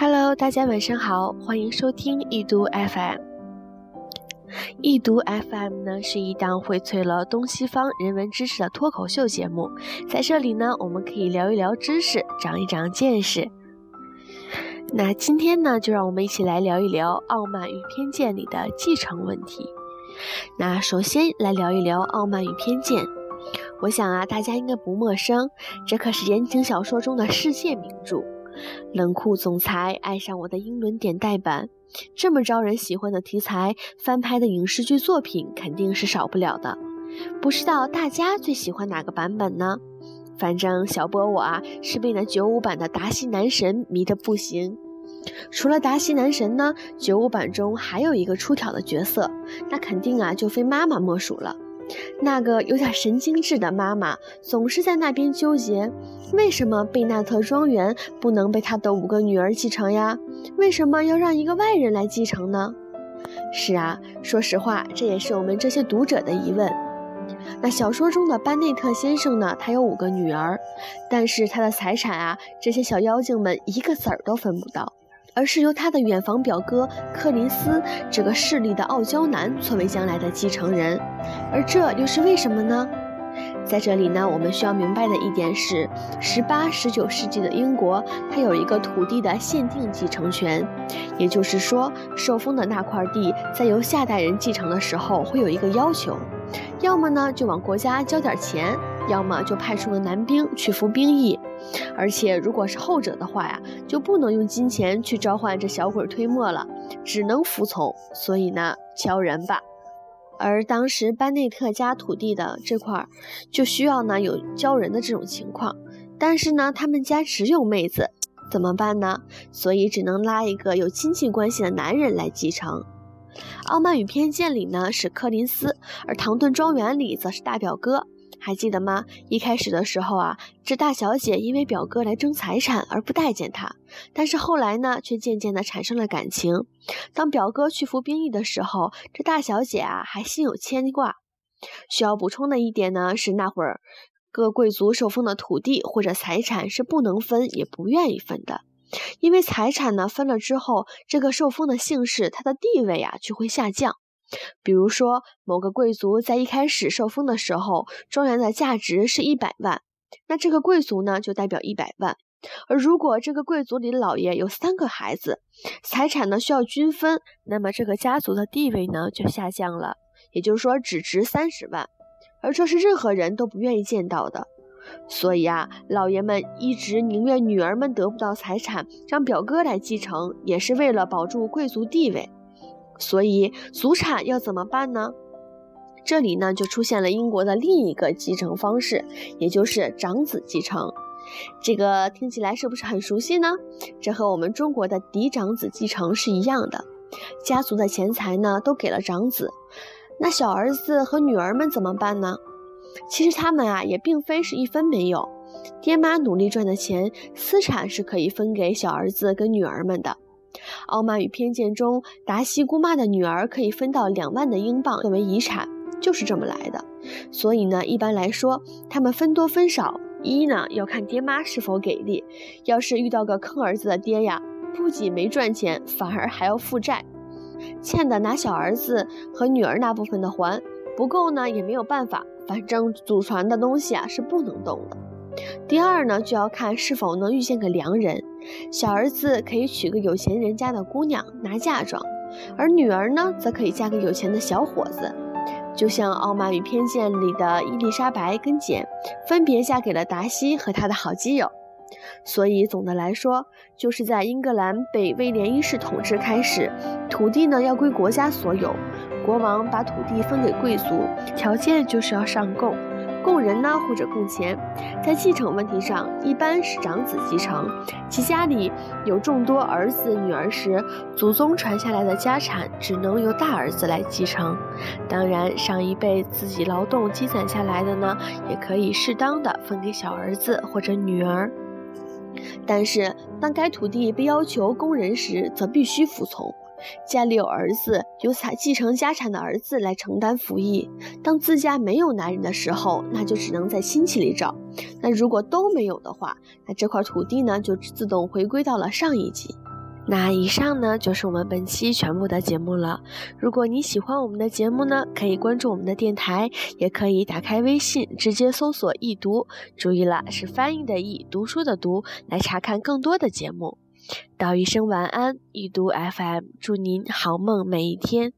Hello，大家晚上好，欢迎收听易读 FM。易读 FM 呢是一档荟萃了东西方人文知识的脱口秀节目，在这里呢，我们可以聊一聊知识，长一长见识。那今天呢，就让我们一起来聊一聊《傲慢与偏见》里的继承问题。那首先来聊一聊《傲慢与偏见》，我想啊，大家应该不陌生，这可是言情小说中的世界名著。冷酷总裁爱上我的英伦点代版，这么招人喜欢的题材，翻拍的影视剧作品肯定是少不了的。不知道大家最喜欢哪个版本呢？反正小波我啊是被那九五版的达西男神迷得不行。除了达西男神呢，九五版中还有一个出挑的角色，那肯定啊就非妈妈莫属了。那个有点神经质的妈妈总是在那边纠结，为什么贝纳特庄园不能被他的五个女儿继承呀？为什么要让一个外人来继承呢？是啊，说实话，这也是我们这些读者的疑问。那小说中的班内特先生呢？他有五个女儿，但是他的财产啊，这些小妖精们一个子儿都分不到。而是由他的远房表哥柯林斯这个势力的傲娇男作为将来的继承人，而这又是为什么呢？在这里呢，我们需要明白的一点是，十八、十九世纪的英国，它有一个土地的限定继承权，也就是说，受封的那块地在由下代人继承的时候，会有一个要求，要么呢就往国家交点钱，要么就派出个男兵去服兵役。而且，如果是后者的话呀，就不能用金钱去召唤这小鬼推磨了，只能服从。所以呢，敲人吧。而当时班内特家土地的这块儿，就需要呢有教人的这种情况。但是呢，他们家只有妹子，怎么办呢？所以只能拉一个有亲戚关系的男人来继承。《傲慢与偏见》里呢是柯林斯，而《唐顿庄园》里则是大表哥。还记得吗？一开始的时候啊，这大小姐因为表哥来争财产而不待见他，但是后来呢，却渐渐的产生了感情。当表哥去服兵役的时候，这大小姐啊还心有牵挂。需要补充的一点呢是，那会儿各贵族受封的土地或者财产是不能分，也不愿意分的，因为财产呢分了之后，这个受封的姓氏他的地位啊就会下降。比如说，某个贵族在一开始受封的时候，庄园的价值是一百万，那这个贵族呢就代表一百万。而如果这个贵族里的老爷有三个孩子，财产呢需要均分，那么这个家族的地位呢就下降了，也就是说只值三十万，而这是任何人都不愿意见到的。所以啊，老爷们一直宁愿女儿们得不到财产，让表哥来继承，也是为了保住贵族地位。所以，祖产要怎么办呢？这里呢，就出现了英国的另一个继承方式，也就是长子继承。这个听起来是不是很熟悉呢？这和我们中国的嫡长子继承是一样的。家族的钱财呢，都给了长子，那小儿子和女儿们怎么办呢？其实他们啊，也并非是一分没有，爹妈努力赚的钱，私产是可以分给小儿子跟女儿们的。《傲慢与偏见》中，达西姑妈的女儿可以分到两万的英镑作为遗产，就是这么来的。所以呢，一般来说，他们分多分少，一呢要看爹妈是否给力。要是遇到个坑儿子的爹呀，不仅没赚钱，反而还要负债，欠的拿小儿子和女儿那部分的还，不够呢也没有办法，反正祖传的东西啊是不能动的。第二呢，就要看是否能遇见个良人。小儿子可以娶个有钱人家的姑娘拿嫁妆，而女儿呢，则可以嫁个有钱的小伙子。就像《傲慢与偏见》里的伊丽莎白跟简，分别嫁给了达西和他的好基友。所以总的来说，就是在英格兰被威廉一世统治开始，土地呢要归国家所有，国王把土地分给贵族，条件就是要上贡。供人呢，或者供钱，在继承问题上，一般是长子继承。其家里有众多儿子女儿时，祖宗传下来的家产只能由大儿子来继承。当然，上一辈自己劳动积攒下来的呢，也可以适当的分给小儿子或者女儿。但是，当该土地被要求供人时，则必须服从。家里有儿子，由采继承家产的儿子来承担服役。当自家没有男人的时候，那就只能在亲戚里找。那如果都没有的话，那这块土地呢，就自动回归到了上一级。那以上呢就是我们本期全部的节目了。如果你喜欢我们的节目呢，可以关注我们的电台，也可以打开微信直接搜索“易读”，注意了，是翻译的“易”，读书的“读”，来查看更多的节目。道一声晚安，易读 FM，祝您好梦每一天。